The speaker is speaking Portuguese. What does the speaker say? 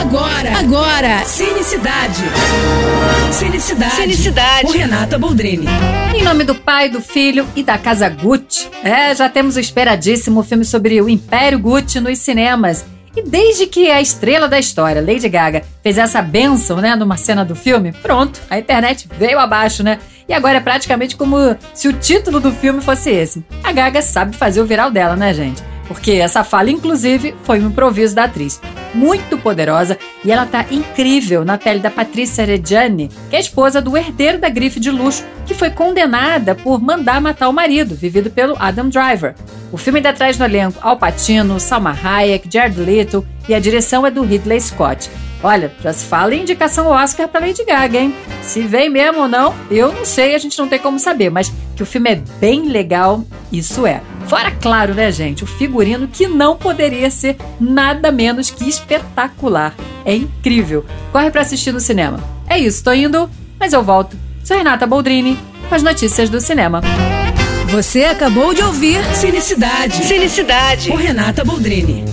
Agora, agora, Cinecidade. Cinecidade. Cinecidade. Com Renata Boldrini. Em nome do pai, do filho e da casa Gucci. É, já temos o esperadíssimo filme sobre o Império Gucci nos cinemas. E desde que a estrela da história, Lady Gaga, fez essa benção, né, numa cena do filme, pronto, a internet veio abaixo, né? E agora é praticamente como se o título do filme fosse esse. A Gaga sabe fazer o viral dela, né, gente? Porque essa fala, inclusive, foi um improviso da atriz. Muito poderosa e ela tá incrível na pele da Patrícia Reggiani, que é esposa do herdeiro da grife de luxo, que foi condenada por mandar matar o marido, vivido pelo Adam Driver. O filme ainda traz no elenco Al Pacino, Salma Hayek, Jared Leto e a direção é do Ridley Scott. Olha, já se fala em indicação Oscar para Lady Gaga, hein? Se vem mesmo ou não, eu não sei, a gente não tem como saber, mas que o filme é bem legal, isso é. Fora, claro, né, gente, o figurino que não poderia ser nada menos que espetacular. É incrível. Corre para assistir no cinema. É isso, tô indo, mas eu volto. Sou Renata Boldrini com as notícias do cinema. Você acabou de ouvir Cinecidade. Cinecidade. Com Renata Boldrini.